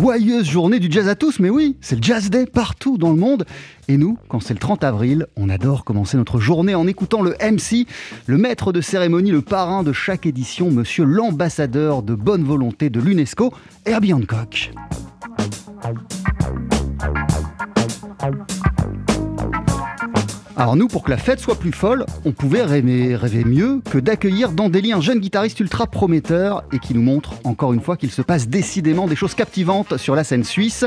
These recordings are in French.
joyeuse journée du jazz à tous, mais oui, c'est le Jazz Day partout dans le monde. Et nous, quand c'est le 30 avril, on adore commencer notre journée en écoutant le MC, le maître de cérémonie, le parrain de chaque édition, monsieur l'ambassadeur de bonne volonté de l'UNESCO, Herbie Hancock. Alors nous, pour que la fête soit plus folle, on pouvait rêver, mieux que d'accueillir dans Delhi un jeune guitariste ultra prometteur et qui nous montre encore une fois qu'il se passe décidément des choses captivantes sur la scène suisse.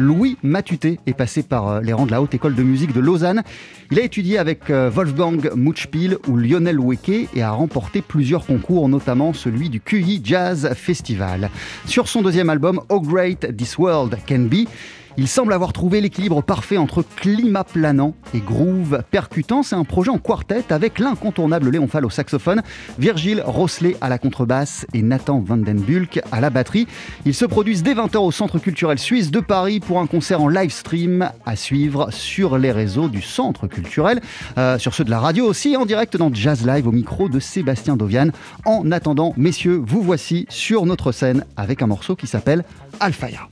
Louis Matuté est passé par euh, les rangs de la Haute École de musique de Lausanne. Il a étudié avec euh, Wolfgang Mutschpil ou Lionel Weke et a remporté plusieurs concours, notamment celui du QI Jazz Festival. Sur son deuxième album, Oh Great This World Can Be, il semble avoir trouvé l'équilibre parfait entre climat planant et groove percutant. C'est un projet en quartet avec l'incontournable Léon Fall au saxophone, Virgile Rosselet à la contrebasse et Nathan Vandenbulk à la batterie. Ils se produisent dès 20h au Centre culturel suisse de Paris pour un concert en live stream à suivre sur les réseaux du Centre culturel, euh, sur ceux de la radio aussi, en direct dans Jazz Live au micro de Sébastien Dovian. En attendant, messieurs, vous voici sur notre scène avec un morceau qui s'appelle Alphaya.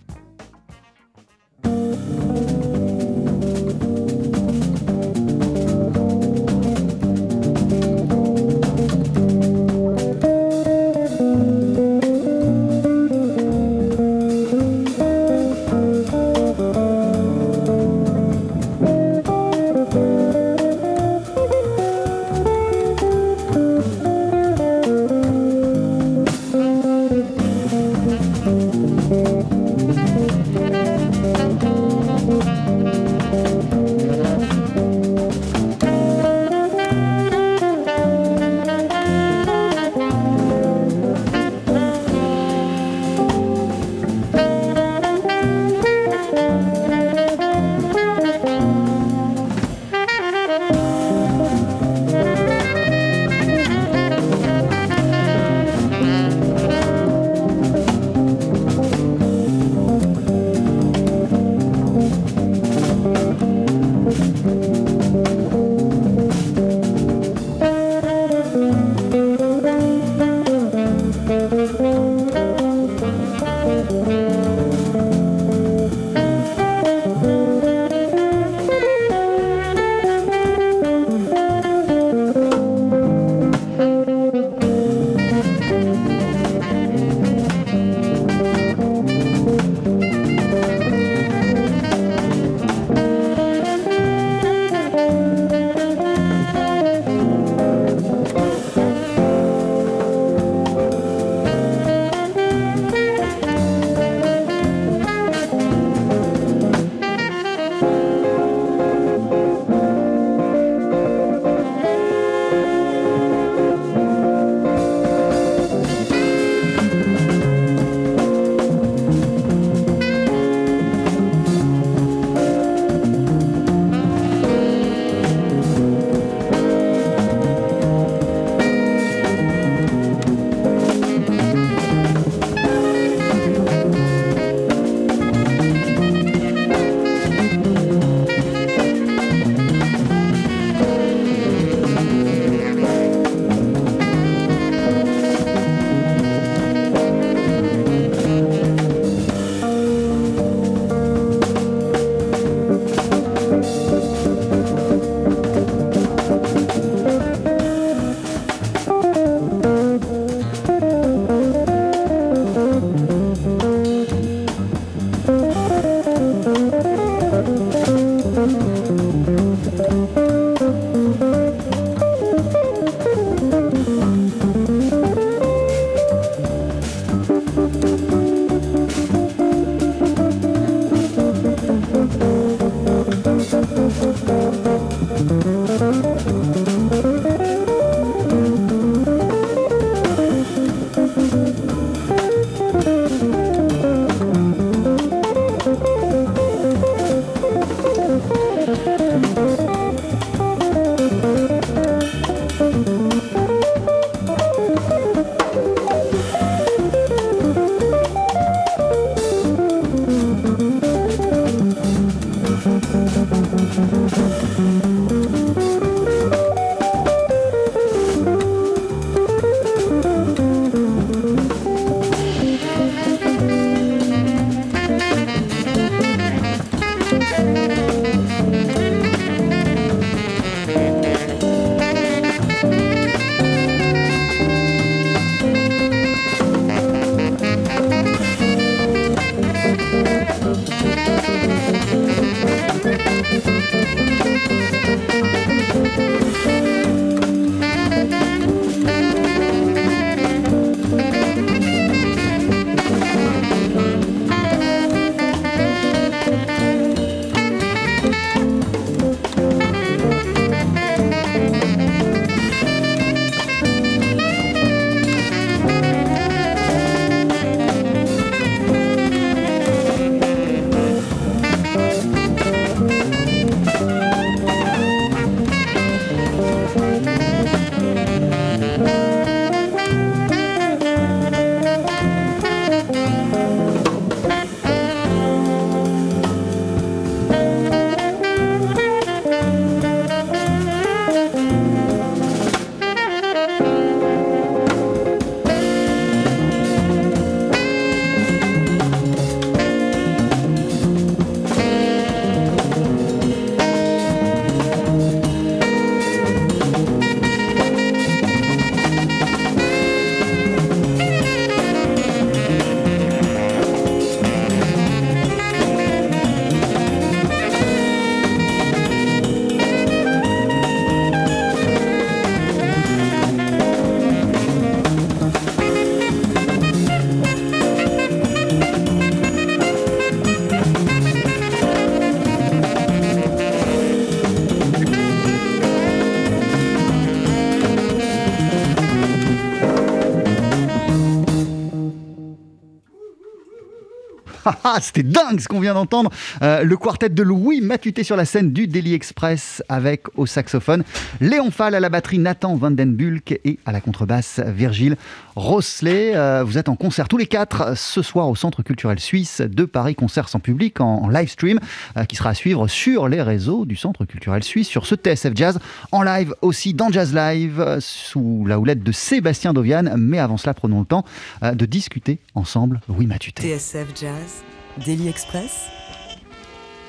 C'était dingue ce qu'on vient d'entendre. Euh, le quartet de Louis Matuté sur la scène du Daily Express avec au saxophone Léon Fall à la batterie, Nathan Vandenbulk et à la contrebasse Virgile Rosselet. Euh, vous êtes en concert tous les quatre ce soir au Centre culturel suisse de Paris, concert sans public en, live stream euh, qui sera à suivre sur les réseaux du Centre culturel suisse, sur ce TSF Jazz, en live aussi dans Jazz Live sous la houlette de Sébastien Dovian. Mais avant cela, prenons le temps de discuter ensemble Louis Matuté. TSF Jazz, Daily Express,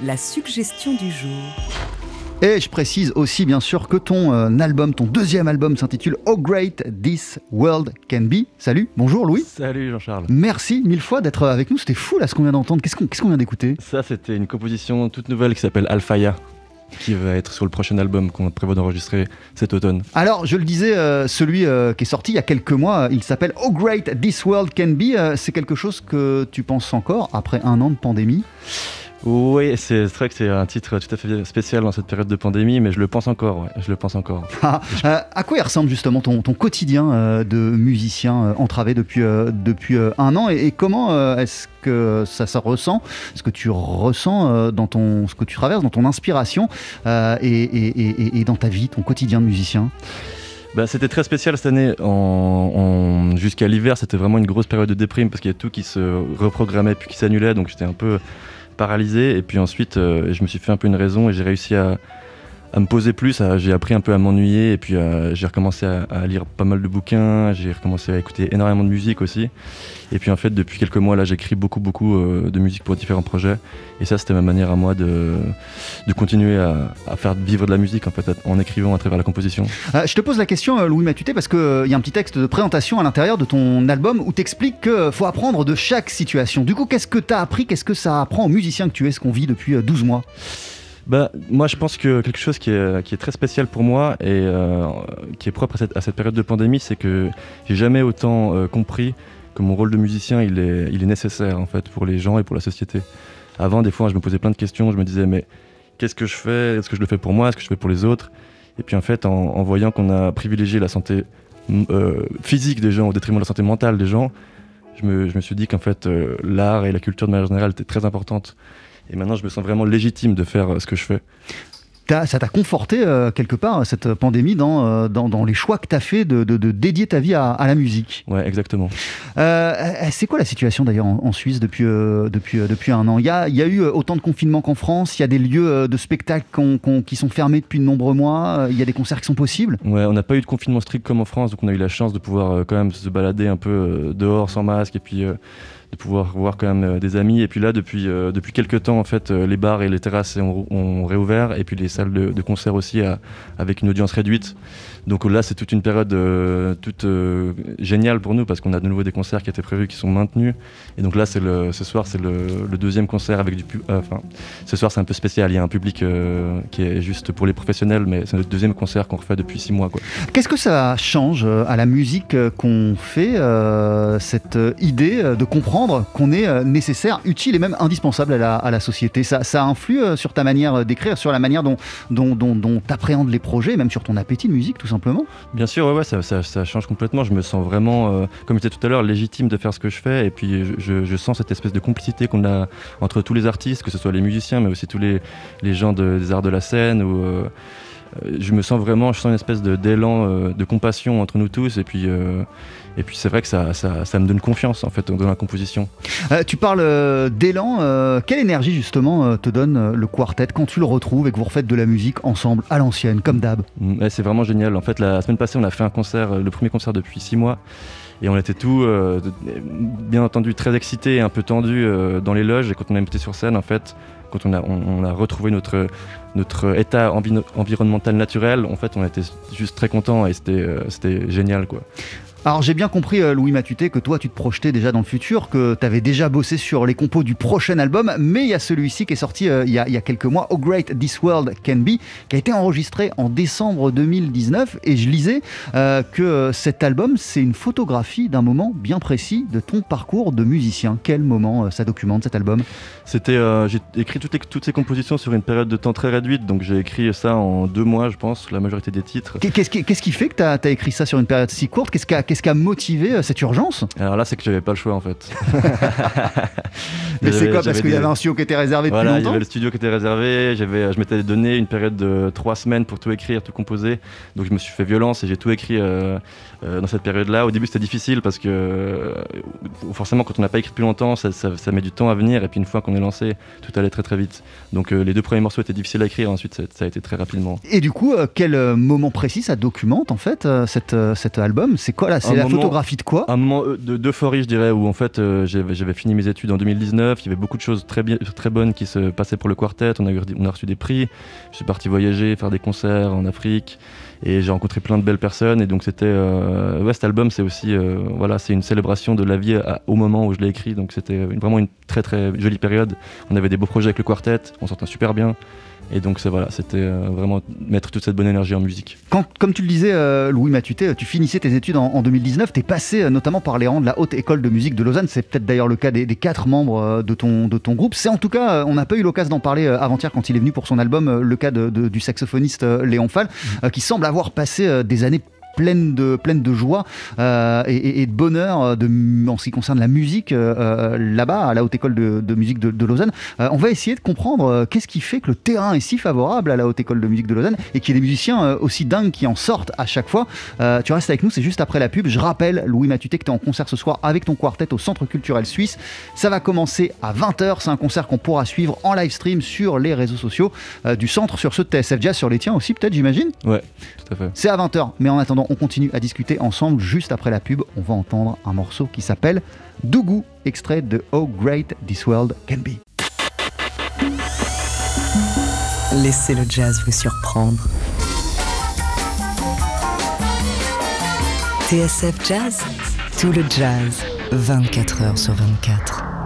la suggestion du jour. Et je précise aussi bien sûr que ton euh, album, ton deuxième album s'intitule How Great This World Can Be. Salut, bonjour Louis. Salut Jean-Charles. Merci mille fois d'être avec nous. C'était fou là ce qu'on vient d'entendre. Qu'est-ce qu'on qu'est-ce qu'on vient d'écouter? Ça, c'était une composition toute nouvelle qui s'appelle Alphaya, qui va être sur le prochain album qu'on prévoit d'enregistrer cet automne. Alors, je le disais, euh, celui euh, qui est sorti il y a quelques mois, euh, il s'appelle How Great This World Can Be. C'est quelque chose que tu penses encore après un an de pandémie? Oui, c'est vrai que c'est un titre tout à fait spécial dans cette période de pandémie, mais je le pense encore, ouais, je le pense encore. Ah, euh, À quoi il ressemble justement ton, ton quotidien euh, de musicien euh, entravé depuis, depuis un an? Et, et comment est-ce que ça, ça ressent, ce que tu ressens dans ton, ce que tu traverses, dans ton inspiration et, et- et- et dans ta vie, ton quotidien de musicien? Bah, c'était très spécial cette année. En, en- Jusqu'à l'hiver, c'était vraiment une grosse période de déprime parce qu'il y a tout qui se reprogrammait puis qui s'annulait, donc j'étais un peu paralysé. Et puis ensuite, euh, je me suis fait un peu une raison et j'ai réussi à, à me poser plus. J'ai appris un peu à m'ennuyer et puis euh, j'ai recommencé à, lire pas mal de bouquins. J'ai recommencé à écouter énormément de musique aussi. Et puis en fait, depuis quelques mois là, j'écris beaucoup, beaucoup euh, de musique pour différents projets. Et ça, c'était ma manière à moi de, continuer à, faire vivre de la musique en fait, en écrivant à travers la composition. Euh, je te pose la question, Louis Matuté, parce qu'il y a un petit texte de présentation à l'intérieur de ton album où tu expliques qu'il faut apprendre de chaque situation. Du coup, qu'est-ce que tu as appris? Qu'est-ce que ça apprend aux musiciens que tu es, ce qu'on vit depuis euh, 12 mois? Bah, moi, je pense que quelque chose qui est, très spécial pour moi et euh, qui est propre à cette, période de pandémie, c'est que j'ai jamais autant euh, compris que mon rôle de musicien, il est, nécessaire en fait pour les gens et pour la société. Avant, des fois, je me posais plein de questions. Je me disais, mais qu'est-ce que je fais? Est-ce que je le fais pour moi? Est-ce que je le fais pour les autres? Et puis en fait, en, voyant qu'on a privilégié la santé euh, physique des gens au détriment de la santé mentale des gens, je me, je me suis dit qu'en fait, l'art et la culture de manière générale étaient très importantes. Et maintenant, je me sens vraiment légitime de faire euh, ce que je fais. Ça t'a conforté euh, quelque part, cette pandémie, dans, euh, dans, dans les choix que tu as fait de, de- de dédier ta vie à, à la musique? Ouais, exactement. Euh, c'est quoi la situation d'ailleurs en, en Suisse depuis, depuis, depuis un an? Il y, a, y a eu autant de confinements qu'en France, il y a des lieux de spectacle qui sont fermés depuis de nombreux mois, il y a des concerts qui sont possibles? Ouais, on n'a pas eu de confinement strict comme en France, donc on a eu la chance de pouvoir quand même se balader un peu dehors sans masque et puis de pouvoir voir quand même euh, des amis. Et puis là, depuis, euh, depuis quelques temps, en fait, euh, les bars et les terrasses ont, ont réouvert et puis les salles de, de concert aussi avec une audience réduite. Donc là, c'est toute une période euh, toute euh, géniale pour nous parce qu'on a de nouveau des concerts qui étaient prévus qui sont maintenus. Et donc là, c'est ce soir, c'est le, deuxième concert avec du pu- euh, Enfin, ce soir, c'est un peu spécial. Il y a un public qui est juste pour les professionnels, mais c'est notre deuxième concert qu'on refait depuis six mois. Qu'est-ce que ça change à la musique qu'on fait, cette idée de comprendre qu'on est nécessaire, utile et même indispensable à la, société? Ça, ça influe sur ta manière d'écrire, sur la manière dont, dont, dont, dont les projets, même sur ton appétit de musique tout Bien sûr, ouais, ouais, ça, change complètement. Je me sens vraiment, euh, comme je disais tout à l'heure, légitime de faire ce que je fais. Et puis, je, sens cette espèce de complicité qu'on a entre tous les artistes, que ce soit les musiciens, mais aussi tous les, gens de- des arts de la scène. Ou, euh, euh, je me sens vraiment, je sens une espèce d'élan, de compassion entre nous tous. Et puis, et puis c'est vrai que ça, ça, ça me donne confiance en fait dans la composition. Euh, tu parles euh, d'élan. euh, quelle énergie justement te donne le quartet quand tu le retrouves et que vous refaites de la musique ensemble à l'ancienne, comme d'hab? Mm, c'est vraiment génial. En fait, la semaine passée, on a fait un concert, le premier concert depuis six mois. Et on était tous, bien entendu, très excités et un peu tendus dans les loges. Et quand on a été sur scène, en fait, quand on a, on, on a retrouvé notre, notre état envi- environnemental naturel, en fait, on était juste très contents et c'était c'était génial, quoi. Alors j'ai bien compris euh, Louis Matuté que toi tu te projetais déjà dans le futur, que tu avais déjà bossé sur les compos du prochain album, mais il y a celui-ci qui est sorti euh, il, y a, il y a quelques mois, How Great This World Can Be, qui a été enregistré en décembre 2019 et je lisais euh, que cet album c'est une photographie d'un moment bien précis de ton parcours de musicien. Quel moment ça documente cet album? C'était, j'ai écrit toutes, les- toutes ces compositions sur une période de temps très réduite, donc j'ai écrit ça en deux mois, je pense, la majorité des titres. Qu'est- Qu'est-ce qui, fait que tu as, écrit ça sur une période si courte? Qu'est-ce Qu'est-ce qui a motivé euh, cette urgence Alors là, c'est que j'avais pas le choix en fait. Mais c'est quoi Parce qu'il y avait un studio qui était réservé depuis Voilà, il y longtemps avait le studio qui était réservé. J'avais, je m'étais donné une période de trois semaines pour tout écrire, tout composer. Donc je me suis fait violence et j'ai tout écrit euh, euh, dans cette période-là. Au début, c'était difficile parce que euh, forcément, quand on n'a pas écrit depuis longtemps, ça, ça- ça met du temps à venir. Et puis une fois qu'on est lancé, tout allait très très vite. Donc les deux premiers morceaux étaient difficiles à écrire. Ensuite, ça, ça a été très rapidement. Et du coup, quel moment précis ça documente en fait cette, cet album? C'est quoi là C'est la moment- photographie de quoi Un moment euh, de- d'euphorie, je dirais, où en fait euh, j'avais fini mes études en 2019. Il y avait beaucoup de choses très, bien, très bonnes qui se passaient pour le quartet. On a, eu- on a reçu des prix. Je suis parti voyager, faire des concerts en Afrique. Et j'ai rencontré plein de belles personnes. Et donc c'était. euh, ouais, cet album, c'est aussi. euh, voilà, c'est une célébration de la vie à- au moment où je l'ai écrit. Donc c'était vraiment une très très jolie période. On avait des beaux projets avec le quartet. On s'entend super bien. Et donc c'est voilà, c'était euh, vraiment mettre toute cette bonne énergie en musique. Quand, Comme tu le disais, euh, Louis Matuté, tu finissais tes études en, en 2019. Tu es passé euh, notamment par les rangs de la Haute École de musique de Lausanne. C'est peut-être d'ailleurs le cas des, des quatre membres euh, de ton, de ton groupe. C'est en tout cas, euh, on n'a pas eu l'occasion d'en parler euh, avant-hier quand il est venu pour son album, euh, le cas de- de- du saxophoniste euh, Léon Fall, euh, qui semble avoir passé euh, des années pleines de, pleines de joie euh, et, de bonheur euh, de, en ce qui concerne la musique euh, là-bas, à la Haute École de, de musique de, de Lausanne. Euh, on va essayer de comprendre qu'est-ce qui fait que le terrain est si favorable à la Haute École de musique de Lausanne et qu'il y ait des musiciens aussi dingues qui en sortent à chaque fois. Tu restes avec nous, c'est juste après la pub. Je rappelle, Louis Matuté, que tu es en concert ce soir avec ton quartet au Centre culturel suisse. Ça va commencer à 20h. C'est un concert qu'on pourra suivre en live stream sur les réseaux sociaux du centre, sur ceux de TSF Jazz, sur les tiens aussi, peut-être, j'imagine? Ouais, tout à fait. C'est à 20h, mais en attendant, on continue à discuter ensemble. Juste après la pub, on va entendre un morceau qui s'appelle Dougou, extrait de How Great This World Can Be. Laissez le jazz vous surprendre. TSF Jazz, tout le jazz, 24 heures sur 24.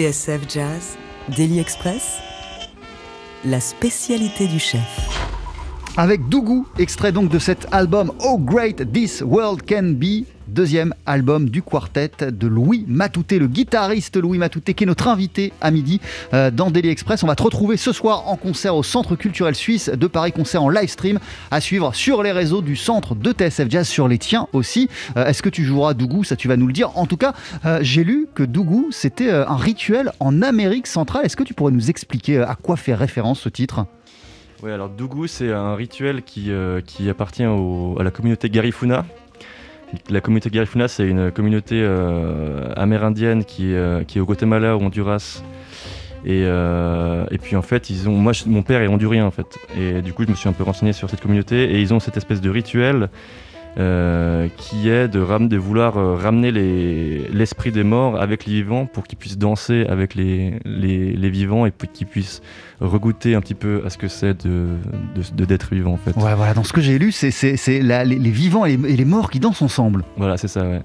TSF Jazz, Daily Express, la spécialité du chef. Avec Dougou, extrait donc de cet album Oh Great This World Can Be, deuxième album du quartet de Louis Matouté, le guitariste Louis Matouté, qui est notre invité à midi euh, dans Daily Express. On va te retrouver ce soir en concert au Centre culturel suisse de Paris, concert en live stream à suivre sur les réseaux du centre de TSF Jazz, sur les tiens aussi. Euh, Est-ce que tu joueras Dougou? Ça, tu vas nous le dire. En tout cas, euh, j'ai lu que Dougou, c'était un rituel en Amérique centrale. Est-ce que tu pourrais nous expliquer à quoi fait référence ce titre? Oui, alors Dougou, c'est un rituel qui, appartient à la communauté Garifuna. La communauté Garifuna, c'est une communauté euh, amérindienne euh, qui est au Guatemala, au Honduras. Et, euh, puis en fait, ils ont, moi, mon père est hondurien en fait. Et du coup, je me suis un peu renseigné sur cette communauté. Et ils ont cette espèce de rituel euh, qui est de, ram- de vouloir euh, ramener les- l'esprit des morts avec les vivants pour qu'ils puissent danser avec les, les, les vivants et qu'ils puissent regoûter un petit peu à ce que c'est de, d'être vivant en fait. Ouais, voilà, dans ce que j'ai lu, c'est les vivants et les, et les morts qui dansent ensemble. Voilà, c'est ça, ouais.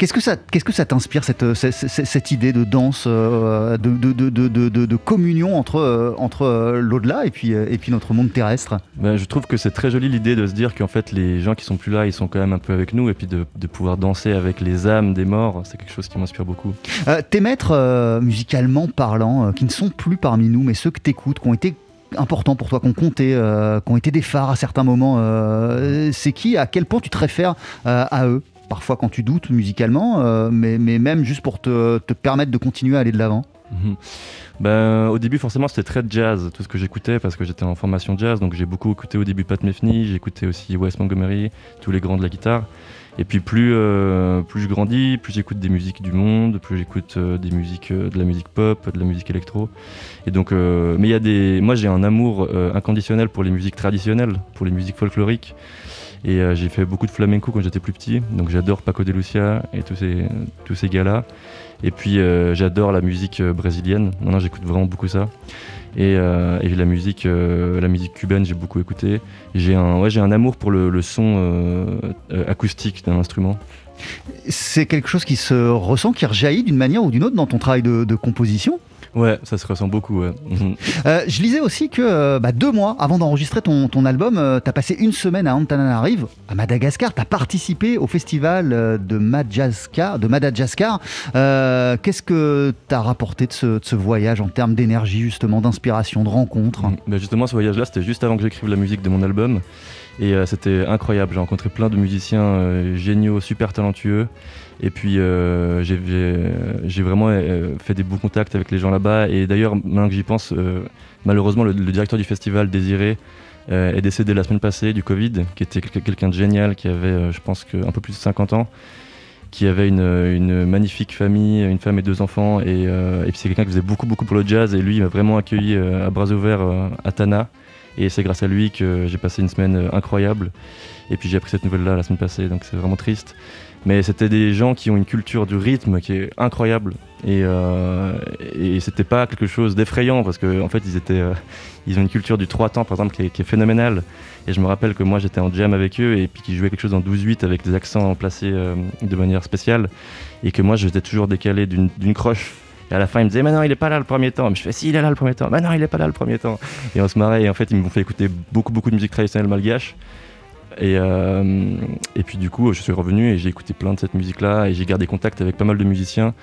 Qu'est-ce que ça, qu'est-ce que ça t'inspire cette, cette, cette- cette idée de danse, euh, de, communion entre, euh, entre euh, l'au-delà et puis, euh, et puis notre monde terrestre? Ben, je trouve que c'est très joli l'idée de se dire qu'en fait les gens qui sont plus là, ils sont quand même un peu avec nous et puis de, pouvoir danser avec les âmes des morts, c'est quelque chose qui m'inspire beaucoup. Euh, Tes maîtres, euh, musicalement parlant, euh, qui ne sont plus parmi nous, mais ceux que t'écoutes, qui ont été importants pour toi, qui ont compté, euh, qui ont été des phares à certains moments, euh, c'est qui À quel point tu te réfères euh, à eux? Parfois quand tu doutes musicalement, euh, mais, mais même juste pour te, te permettre de continuer à aller de l'avant Mhm. Ben, au début, forcément, c'était très jazz, tout ce que j'écoutais, parce que j'étais en formation jazz, donc j'ai beaucoup écouté au début Pat Metheny, écouté aussi Wes Montgomery, tous les grands de la guitare. Et puis plus, euh, plus je grandis, plus j'écoute des musiques du monde, plus j'écoute euh, des musiques, de la musique pop, de la musique électro. Et donc, mais il y a des, moi j'ai un amour inconditionnel pour les musiques traditionnelles, pour les musiques folkloriques. Et euh, j'ai fait beaucoup de flamenco quand j'étais plus petit, donc j'adore Paco de Lucia et tous ces, tous ces gars-là. Et puis euh, j'adore la musique euh, brésilienne. Maintenant j'écoute vraiment beaucoup ça. Et, euh, et la musique, la musique cubaine, j'ai beaucoup écouté. J'ai un, ouais, un amour pour le, son acoustique d'un instrument. C'est quelque chose qui se ressent, qui rejaillit d'une manière ou d'une autre dans ton travail de composition? Ouais, ça se ressent beaucoup. Ouais. Mhm. Euh, je lisais aussi que euh, bah, deux mois avant d'enregistrer ton, ton album, tu as passé une semaine à Antananarive, à Madagascar. Tu as participé au festival euh, de Madagascar. De Madagascar. Euh, Qu'est-ce que tu as rapporté de ce, de ce voyage en termes d'énergie, justement, d'inspiration, de rencontres Mhm. Ben justement, ce voyage-là, c'était juste avant que j'écrive la musique de mon album. Et euh, c'était incroyable. J'ai rencontré plein de musiciens euh, géniaux, super talentueux. Et puis, euh, j'ai vraiment euh, fait des bons contacts avec les gens là-bas. Et d'ailleurs, maintenant que j'y pense, euh, malheureusement, le, directeur du festival, Désiré, est décédé la semaine passée du Covid, qui était quel- quelqu'un de génial, qui avait, je pense, un peu plus de 50 ans qui avait une, magnifique famille, une femme et deux enfants, et, et puis c'est quelqu'un qui faisait beaucoup beaucoup pour le jazz, et lui il m'a vraiment accueilli à bras ouverts à Tana, et c'est grâce à lui que j'ai passé une semaine incroyable, et puis j'ai appris cette nouvelle-là la semaine passée, donc c'est vraiment triste. Mais c'était des gens qui ont une culture du rythme qui est incroyable, et, euh, et c'était pas quelque chose d'effrayant, parce qu'en en fait euh, ils ont une culture du 3 temps par exemple qui est, phénoménale, et je me rappelle que moi j'étais en jam avec eux et puis qu'ils jouaient quelque chose en 12-8 avec des accents placés euh, de manière spéciale et que moi j'étais toujours décalé d'une d'une croche. Et à la fin ils me disaient mais non il est pas là le premier temps. Mais je fais si il est là le premier temps. Mais non il est pas là le premier temps. Et on se marrait et en fait ils m'ont fait écouter beaucoup beaucoup de musique traditionnelle malgache. Et, euh, et puis du coup je suis revenu et j'ai écouté plein de cette musique là et j'ai gardé contact avec pas mal de musiciens.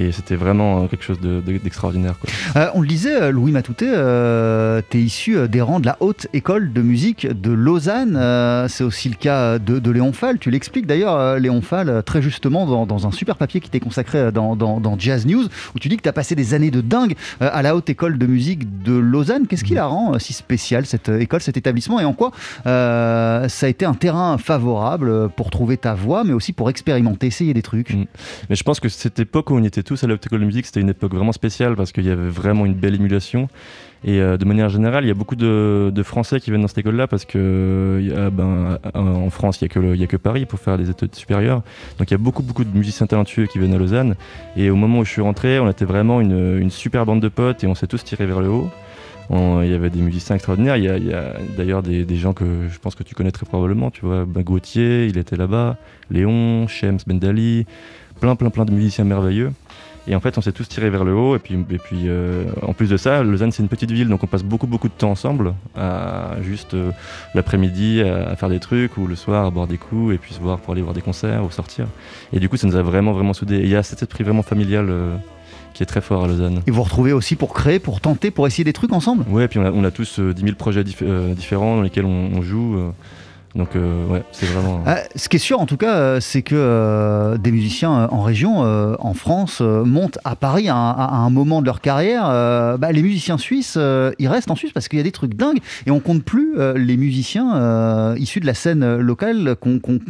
Et c'était vraiment euh, quelque chose de- de- d'extraordinaire. Euh, on le disait, euh, Louis Matouté, euh, tu es issu des rangs de la haute école de musique de Lausanne. Euh, c'est aussi le cas de, de Léon Fall. Tu l'expliques d'ailleurs, Léon Fall, très justement dans, dans un super papier qui t'est consacré dans, dans- dans Jazz News, où tu dis que tu as passé des années de dingue à la haute école de musique de Lausanne. Qu'est-ce qui la rend si spéciale, cette école, cet établissement, et en quoi ça a été un terrain favorable pour trouver ta voix, mais aussi pour expérimenter, essayer des trucs? Mm. Mais je pense que cette époque où on était tous à de musique, c'était une époque vraiment spéciale parce qu'il y avait vraiment une belle émulation. Et euh, de manière générale, il y a beaucoup de, Français qui viennent dans cette école-là parce que ben, euh, en France, il n'y a, que Paris pour faire des études supérieures. Donc il y a beaucoup, beaucoup de musiciens talentueux qui viennent à Lausanne. Et au moment où je suis rentré, on était vraiment une, super bande de potes et on s'est tous tirés vers le haut. Il y avait des musiciens extraordinaires. Il y a, d'ailleurs des, des gens que je pense que tu connais très probablement. Tu vois, ben, Gauthier, il était là-bas. Léon, Shems, Bendali, plein, plein, plein de musiciens merveilleux. Et en fait, on s'est tous tirés vers le haut. Et puis, et puis euh, en plus de ça, Lausanne, c'est une petite ville, donc on passe beaucoup, beaucoup de temps ensemble, à juste euh, l'après-midi à, faire des trucs, ou le soir à boire des coups, et puis se voir pour aller voir des concerts ou sortir. Et du coup, ça nous a vraiment, vraiment soudés. il y a cet esprit vraiment familial. Euh, qui est très fort à Lausanne. Et vous retrouvez aussi pour créer, pour tenter, pour essayer des trucs ensemble? Et puis on a, tous 10 000 projets différents dans lesquels on, joue. Donc euh, ouais, c'est vraiment. Euh, ce qui est sûr en tout cas, euh, c'est que des musiciens en région, en France, montent à Paris à un, moment de leur carrière. Bah, les musiciens suisses, ils restent en Suisse parce qu'il y a des trucs dingues et on compte plus les musiciens issus de la scène locale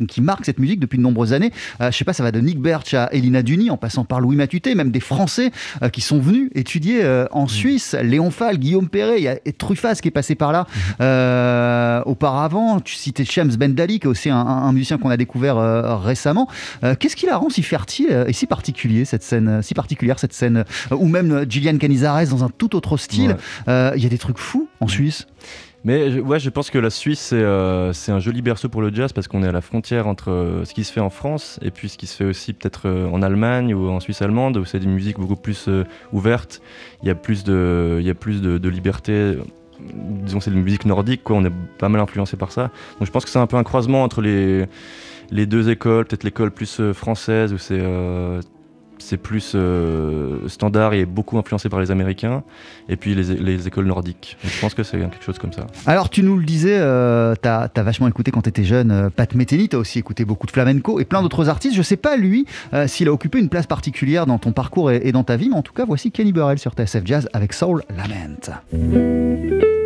qui marquent cette musique depuis de nombreuses années. je sais pas, ça va de Nick Birch à Elina Duni, en passant par Louis Matuté, même des Français qui sont venus étudier en mm. Suisse. Léon Fall, Guillaume Perret, il y a Truffaz qui est passé par là mm. auparavant. Tu citais James Bendali, qui est aussi un, musicien qu'on a découvert euh, récemment. Euh, qu'est-ce qui la rend si fertile et si particulier cette scène, si particulière cette scène, euh, ou même Gillian Canizares dans un tout autre style. Il y a des trucs fous en Suisse? Mais ouais, je pense que la Suisse, c'est un joli berceau pour le jazz parce qu'on est à la frontière entre ce qui se fait en France et puis ce qui se fait aussi peut-être en Allemagne ou en Suisse allemande, où c'est des musiques beaucoup plus ouvertes. Il y a plus de, il y a plus de liberté disons c'est la musique nordique quoi, on est pas mal influencé par ça. Donc je pense que c'est un peu un croisement entre les, les deux écoles, peut-être l'école plus euh, française où c'est euh, c'est plus euh, standard et beaucoup influencé par les Américains, et puis les, les écoles nordiques. je pense que c'est quelque chose comme ça. Alors, tu nous le disais, euh, tu as, vachement écouté quand tu étais jeune Pat Metheny, tu as aussi écouté beaucoup de flamenco et plein d'autres artistes. Je sais pas, lui, s'il a occupé une place particulière dans ton parcours et, et, dans ta vie, mais en tout cas, voici Kenny Burrell sur TSF Jazz avec Soul Lament.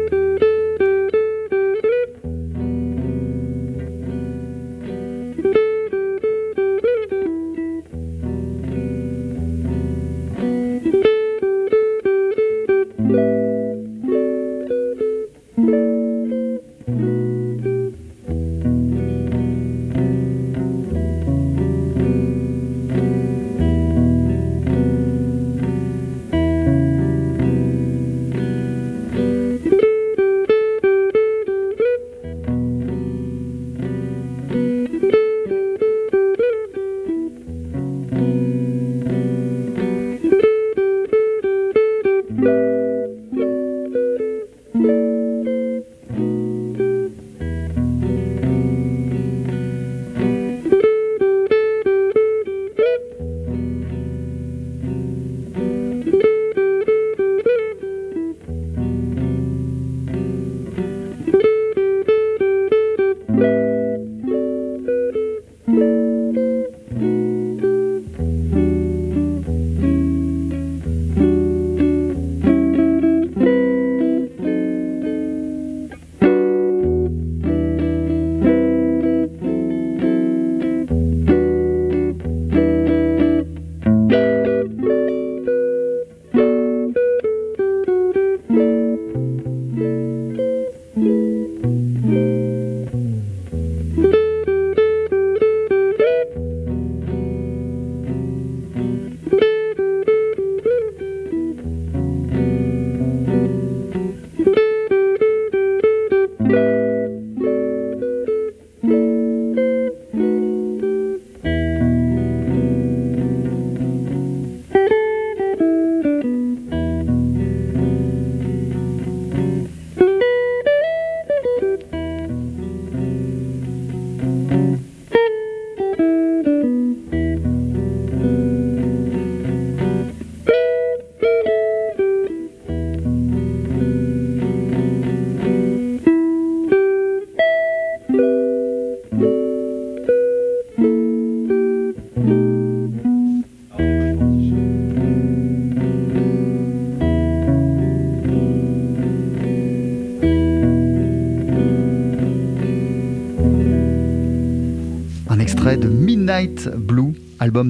Blue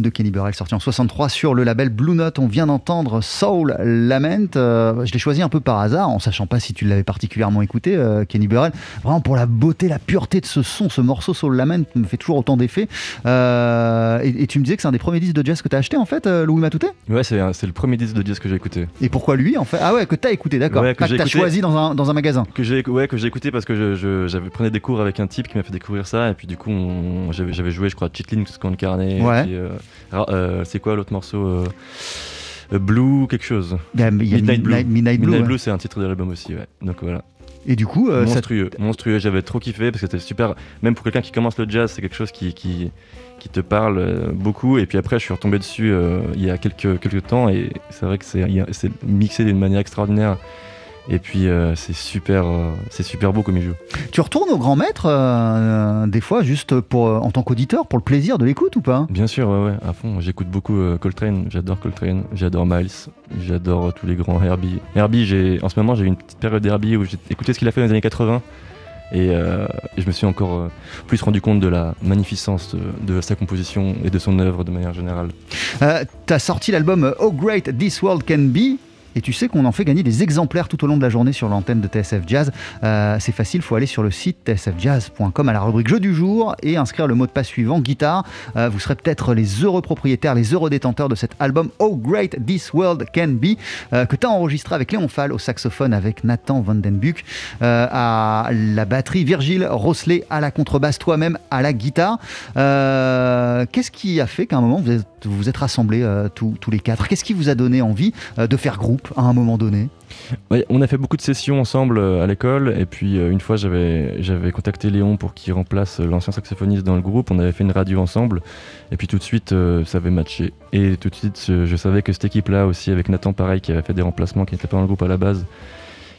de Kenny Burrell sorti en 63 sur le label Blue Note. On vient d'entendre Soul Lament. Euh, je l'ai choisi un peu par hasard, en sachant pas si tu l'avais particulièrement écouté, euh, Kenny Burrell. Vraiment pour la beauté, la pureté de ce son, ce morceau Soul Lament me fait toujours autant d'effet. Euh, et, tu me disais que c'est un des premiers disques de jazz que tu as acheté en fait, Louis Matouté? Ouais, c'est, le premier disque de jazz que j'ai écouté. Et pourquoi lui en fait? Ah ouais, que tu as écouté, d'accord. que, tu as choisi dans un, dans un, magasin. Que j'ai, ouais, que j'ai écouté parce que je, j'avais prenais des cours avec un type qui m'a fait découvrir ça. Et puis du coup, j'avais, joué, je crois, Chitlin, qu'on carnet. Ouais. Euh, c'est quoi l'autre morceau euh, Euh, Blue, quelque chose. A Midnight Blue. Midnight, Midnight Blue, ouais. C'est un titre de l'album aussi, ouais. Donc voilà. Et du coup, euh, ça- monstrueux, monstrueux. J'avais trop kiffé parce que c'était super. Même pour quelqu'un qui commence le jazz, c'est quelque chose qui, qui, qui te parle euh, beaucoup. Et puis après, je suis retombé dessus euh, il y a quelques, quelques temps et c'est vrai que c'est mixé d'une manière extraordinaire. Et puis euh, c'est super, euh, c'est super beau comme il joue. tu retournes au grand maître euh, des fois juste pour en tant qu'auditeur pour le plaisir de l'écoute ou pas? Bien sûr, ouais, ouais, à fond. J'écoute beaucoup Coltrane. J'adore Coltrane. J'adore Miles. J'adore tous les grands Herbie. Herbie, j'ai en ce moment j'ai eu une petite période d'Herbie où j'ai écouté ce qu'il a fait dans les années 80 et, euh, et je me suis encore plus rendu compte de la magnificence de, de sa composition et de son œuvre de manière générale. Euh, T'as sorti l'album How Great This World Can Be. Et tu sais qu'on en fait gagner des exemplaires tout au long de la journée sur l'antenne de TSF Jazz. Euh, c'est facile, il faut aller sur le site tsfjazz.com à la rubrique jeu du jour et inscrire le mot de passe suivant, guitare. Euh, vous serez peut-être les heureux propriétaires, les heureux détenteurs de cet album How Great This World Can Be, euh, que tu enregistré avec Léon Fall au saxophone, avec Nathan Vandenbuck euh, à la batterie, Virgile Rosselet à la contrebasse, toi-même à la guitare. Qu'est-ce qui a fait qu'à un moment vous êtes, vous êtes rassemblés tous, tous les quatre? Qu'est-ce qui vous a donné envie de faire groupe? À un moment donné on a fait beaucoup de sessions ensemble euh, à l'école et puis euh, une fois j'avais contacté Léon pour qu'il remplace euh, l'ancien saxophoniste dans le groupe. On avait fait une radio ensemble et puis tout de suite ça avait matché. Et tout de suite je, savais que cette équipe-là aussi avec Nathan pareil qui avait fait des remplacements, qui n'était pas dans le groupe à la base,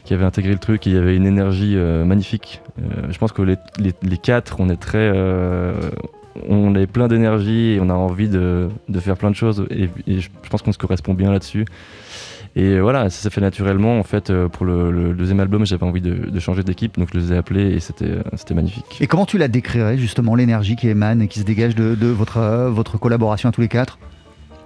qui avait intégré le truc, et il y avait une énergie magnifique. Je pense que les, quatre on est très on est plein d'énergie et on a envie de, faire plein de choses et, je pense qu'on se correspond bien là-dessus. Et voilà, ça s'est fait naturellement. En fait, euh, pour le, le deuxième album, j'avais envie de, de changer d'équipe, donc je les ai appelés et c'était euh, c'était magnifique. Et comment tu la décrirais justement l'énergie qui émane et qui se dégage de, de votre, euh, votre collaboration à tous les quatre?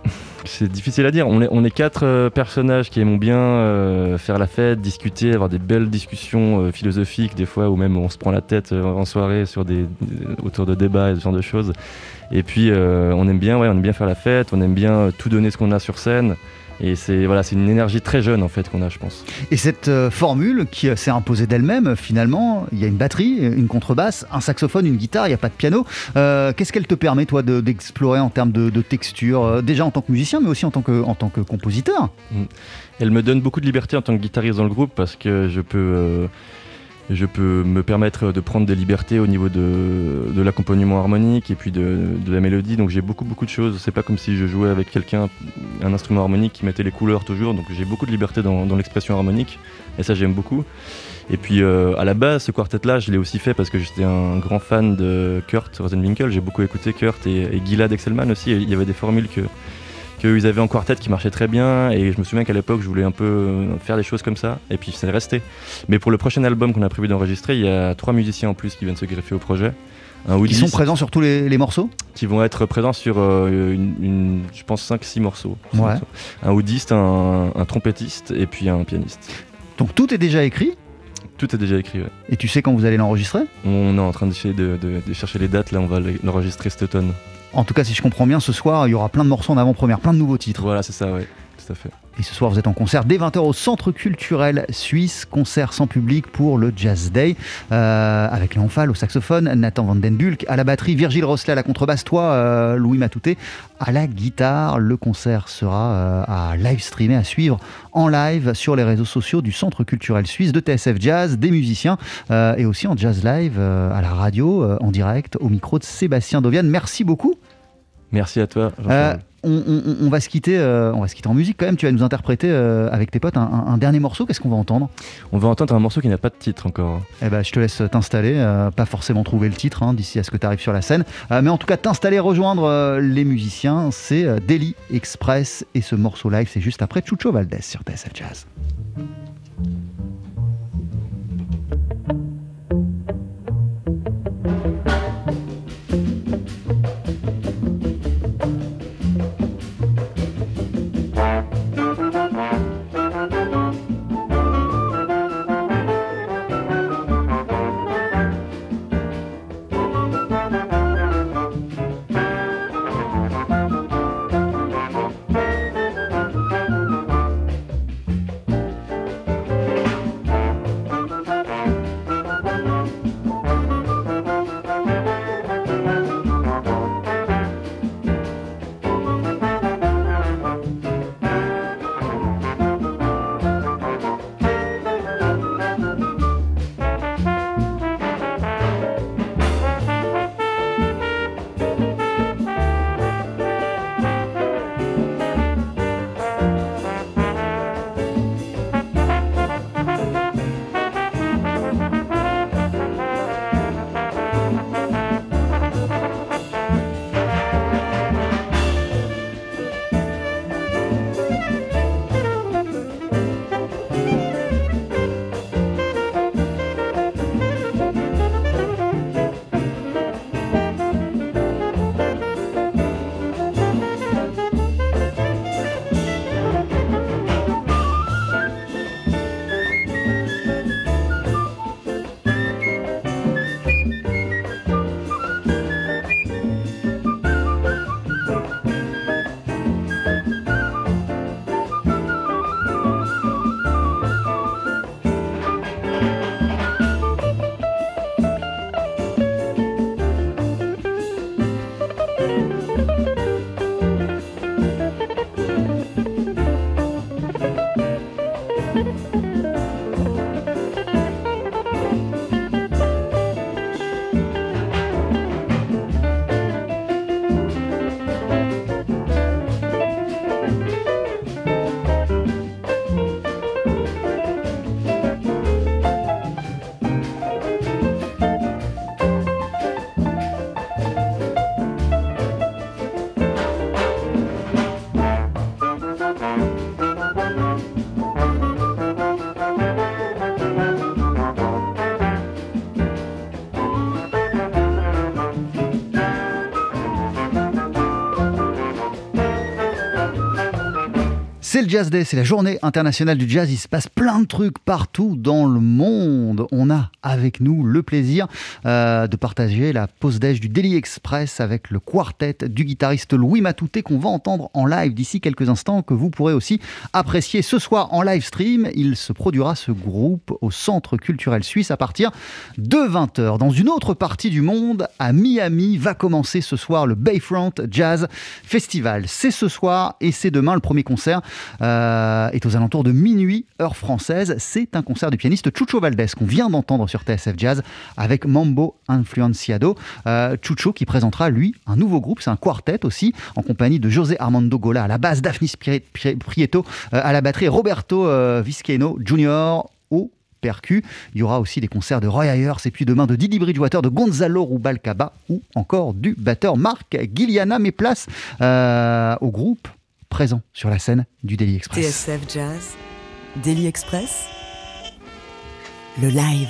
C'est difficile à dire. On est, on est quatre euh, personnages qui aimons bien euh, faire la fête, discuter, avoir des belles discussions euh, philosophiques, des fois, ou même on se prend la tête en soirée sur des, des- autour de débats et ce genre de choses. Et puis, on aime bien, ouais, on aime bien faire la fête, on aime bien tout donner ce qu'on a sur scène. Et c'est voilà, c'est une énergie très jeune en fait qu'on a, je pense. Et cette euh, formule qui euh, s'est imposée d'elle-même, euh, finalement, il y a une batterie, une contrebasse, un saxophone, une guitare, il n'y a pas de piano. Euh, Qu'est-ce qu'elle te permet, toi, de- d'explorer en termes de, de texture, euh, déjà en tant que musicien, mais aussi en tant que, en tant que compositeur? Elle me donne beaucoup de liberté en tant que guitariste dans le groupe parce que je peux, je peux me permettre de prendre des libertés au niveau de, l'accompagnement harmonique et puis de, la mélodie. Donc j'ai beaucoup beaucoup de choses. C'est pas comme si je jouais avec quelqu'un un instrument harmonique qui mettait les couleurs toujours. Donc j'ai beaucoup de liberté dans, l'expression harmonique et ça j'aime beaucoup. Et puis euh, à la base, ce quartet-là, je l'ai aussi fait parce que j'étais un grand fan de Kurt Rosenwinkel. J'ai beaucoup écouté Kurt et, et Gilad aussi. Il y avait des formules que qu'ils avaient en quartet qui marchaient très bien et je me souviens qu'à l'époque je voulais un peu faire des choses comme ça et puis c'est resté. Mais pour le prochain album qu'on a prévu d'enregistrer, il y a trois musiciens en plus qui viennent se greffer au projet. Woodiste sont présents sur tous les, les morceaux? Qui vont être présents sur euh, une, une- je pense 5-6 morceaux. Six Ouais. morceaux. Un woodiste, un, un trompettiste et puis un pianiste. Donc tout est déjà écrit? Tout est déjà écrit. ouais. et tu sais quand vous allez l'enregistrer? On est en train d'essayer de, de- de chercher les dates. Là, on va l'enregistrer cet automne. En tout cas, si je comprends bien, ce soir, il y aura plein de morceaux en avant-première, plein de nouveaux titres. Voilà, c'est ça, ouais. Tout à fait. Et ce soir, vous êtes en concert dès 20h au Centre culturel suisse, concert sans public pour le Jazz Day, euh, avec Léon Fall au saxophone, Nathan Van Den Bulk à la batterie, Virgile Rosselet à la contrebasse, toi, euh, Louis Matouté à la guitare. Le concert sera euh, à live streamer, à suivre en live sur les réseaux sociaux du Centre culturel suisse de TSF Jazz, des musiciens et aussi en jazz live à la radio, en direct, au micro de Sébastien Dovian. Merci beaucoup. Merci à toi. Euh, on, on- on va se quitter, euh, on va se quitter en musique quand même. Tu vas nous interpréter euh, avec tes potes un, un- un dernier morceau. Qu'est-ce qu'on va entendre? On va entendre un morceau qui n'a pas de titre encore. Eh ben, je te laisse t'installer. euh, pas forcément trouver le titre hein, d'ici à ce que tu arrives sur la scène, mais en tout cas t'installer, rejoindre les musiciens. C'est Daily Express et ce morceau live, c'est juste après Chucho Valdez sur TSF Jazz. C'est le Jazz Day, c'est la journée internationale du jazz. Il se passe plein de trucs partout dans le monde. On a avec nous le plaisir euh, de partager la pause déj du Daily Express avec le quartet du guitariste Louis Matouté qu'on va entendre en live d'ici quelques instants, que vous pourrez aussi apprécier ce soir en live stream. Il se produira ce groupe au Centre culturel suisse à partir de 20h. Dans une autre partie du monde, à Miami, va commencer ce soir le Bayfront Jazz Festival. C'est ce soir et c'est demain le premier concert euh, est aux alentours de minuit, heure française. C'est un concert du pianiste Chucho Valdés qu'on vient d'entendre sur TSF Jazz avec Mambo Influenciado. Euh, Chucho qui présentera, lui, un nouveau groupe, c'est un quartet aussi, en compagnie de José Armando Gola à la basse, Daphnis Prieto euh, à la batterie, Roberto Visqueno Jr. au percu. Il y aura aussi des concerts de Roy Ayers et puis demain de Didi Bridgewater, de Gonzalo Rubalcaba ou encore du batteur Marc Guiliana. Mais place au groupe présent sur la scène du Daily Express. TSF Jazz, Daily Express, le live.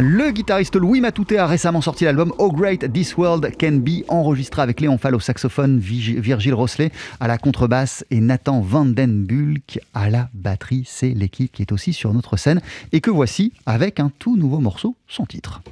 Le guitariste Louis Matouté a récemment sorti l'album Oh Great This World Can Be, enregistré avec Léon Fall au saxophone, Virgile Rosselet à la contrebasse et Nathan Vandenbulk à la batterie. C'est l'équipe qui est aussi sur notre scène et que voici avec un tout nouveau morceau, son titre.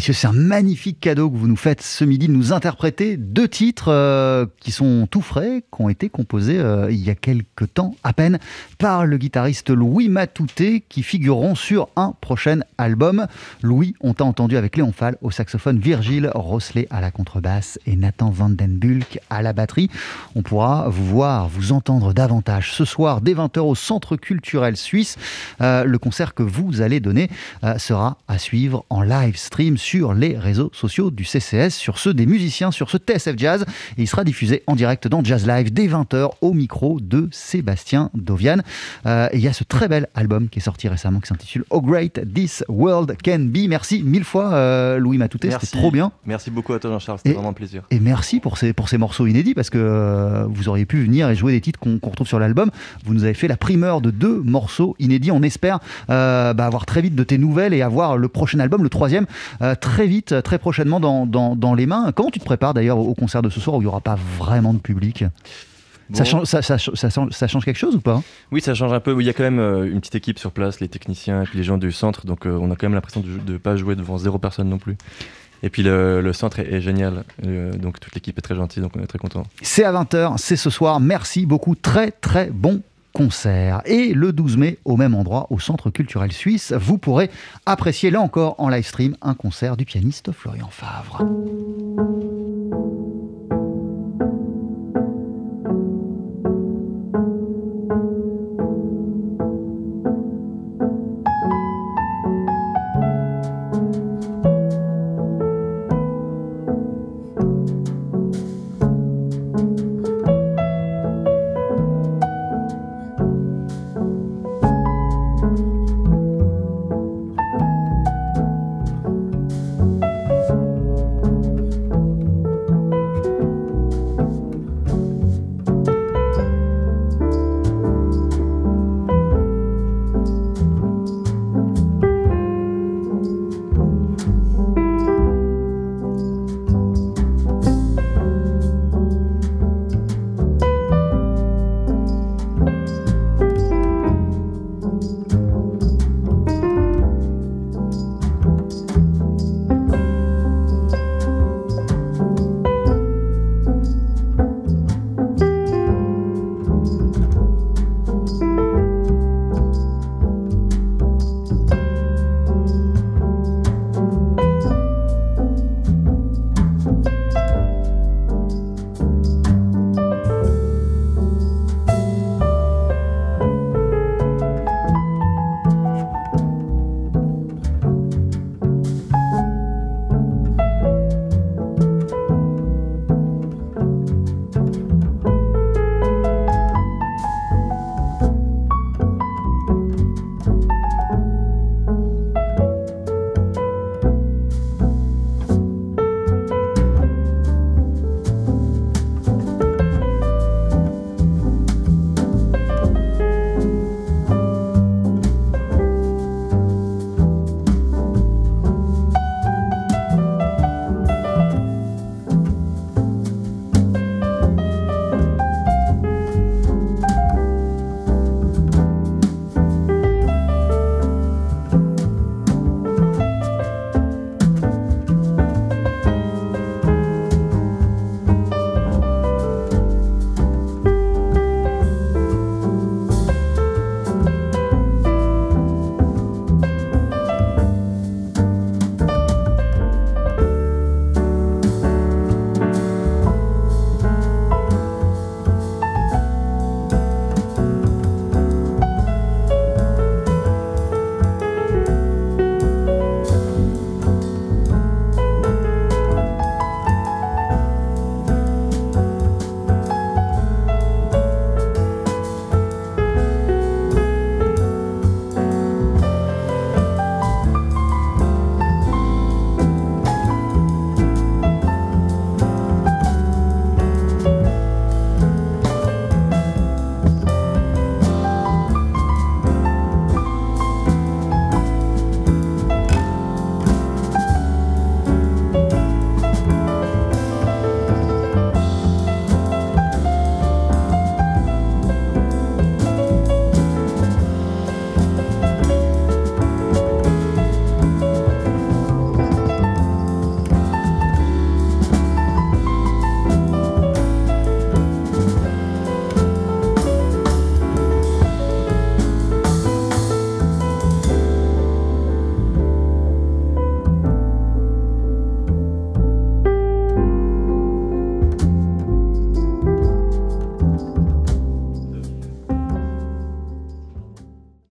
Messieurs, c'est un magnifique cadeau que vous nous faites ce midi de nous interpréter deux titres euh, qui sont tout frais, qui ont été composés euh, il y a quelques temps à peine par le guitariste Louis Matouté qui figureront sur un prochain album. Louis, on t'a entendu avec Léon Fall au saxophone, Virgile Rosselet à la contrebasse et Nathan Van Den Bulk à la batterie. On pourra vous voir, vous entendre davantage ce soir dès 20h au Centre culturel suisse. Euh, le concert que vous allez donner sera à suivre en live stream sur les réseaux sociaux du CCS, sur ceux des musiciens, sur ce TSF Jazz. Et il sera diffusé en direct dans Jazz Live dès 20h au micro de Sébastien Dovian. Euh, et il y a ce très bel album qui est sorti récemment qui s'intitule Oh Great This World Can Be. Merci mille fois, euh, Louis Matouté, c'était trop bien. Merci beaucoup à toi, Jean-Charles, c'était vraiment un plaisir. Et merci pour ces, pour ces morceaux inédits parce que euh, vous auriez pu venir et jouer des titres qu'on retrouve sur l'album. Vous nous avez fait la primeur de deux morceaux inédits. On espère bah, avoir très vite de tes nouvelles et avoir le prochain album, le troisième, euh, très vite, très prochainement dans, dans, les mains. Comment tu te prépares d'ailleurs au concert de ce soir où il n'y aura pas vraiment de public? Ça, change, ça, ça, ça, change quelque chose ou pas? Oui, ça change un peu. Il y a quand même euh, une petite équipe sur place, les techniciens et puis les gens du centre. Donc euh, on a quand même l'impression de ne pas jouer devant zéro personne non plus. Et puis le, centre est, génial, donc toute l'équipe est très gentille, donc on est très content. C'est à 20h, c'est ce soir. Merci beaucoup, très très bon concert. Et le 12 mai, au même endroit, au Centre culturel suisse, vous pourrez apprécier là encore en live stream un concert du pianiste Florian Favre.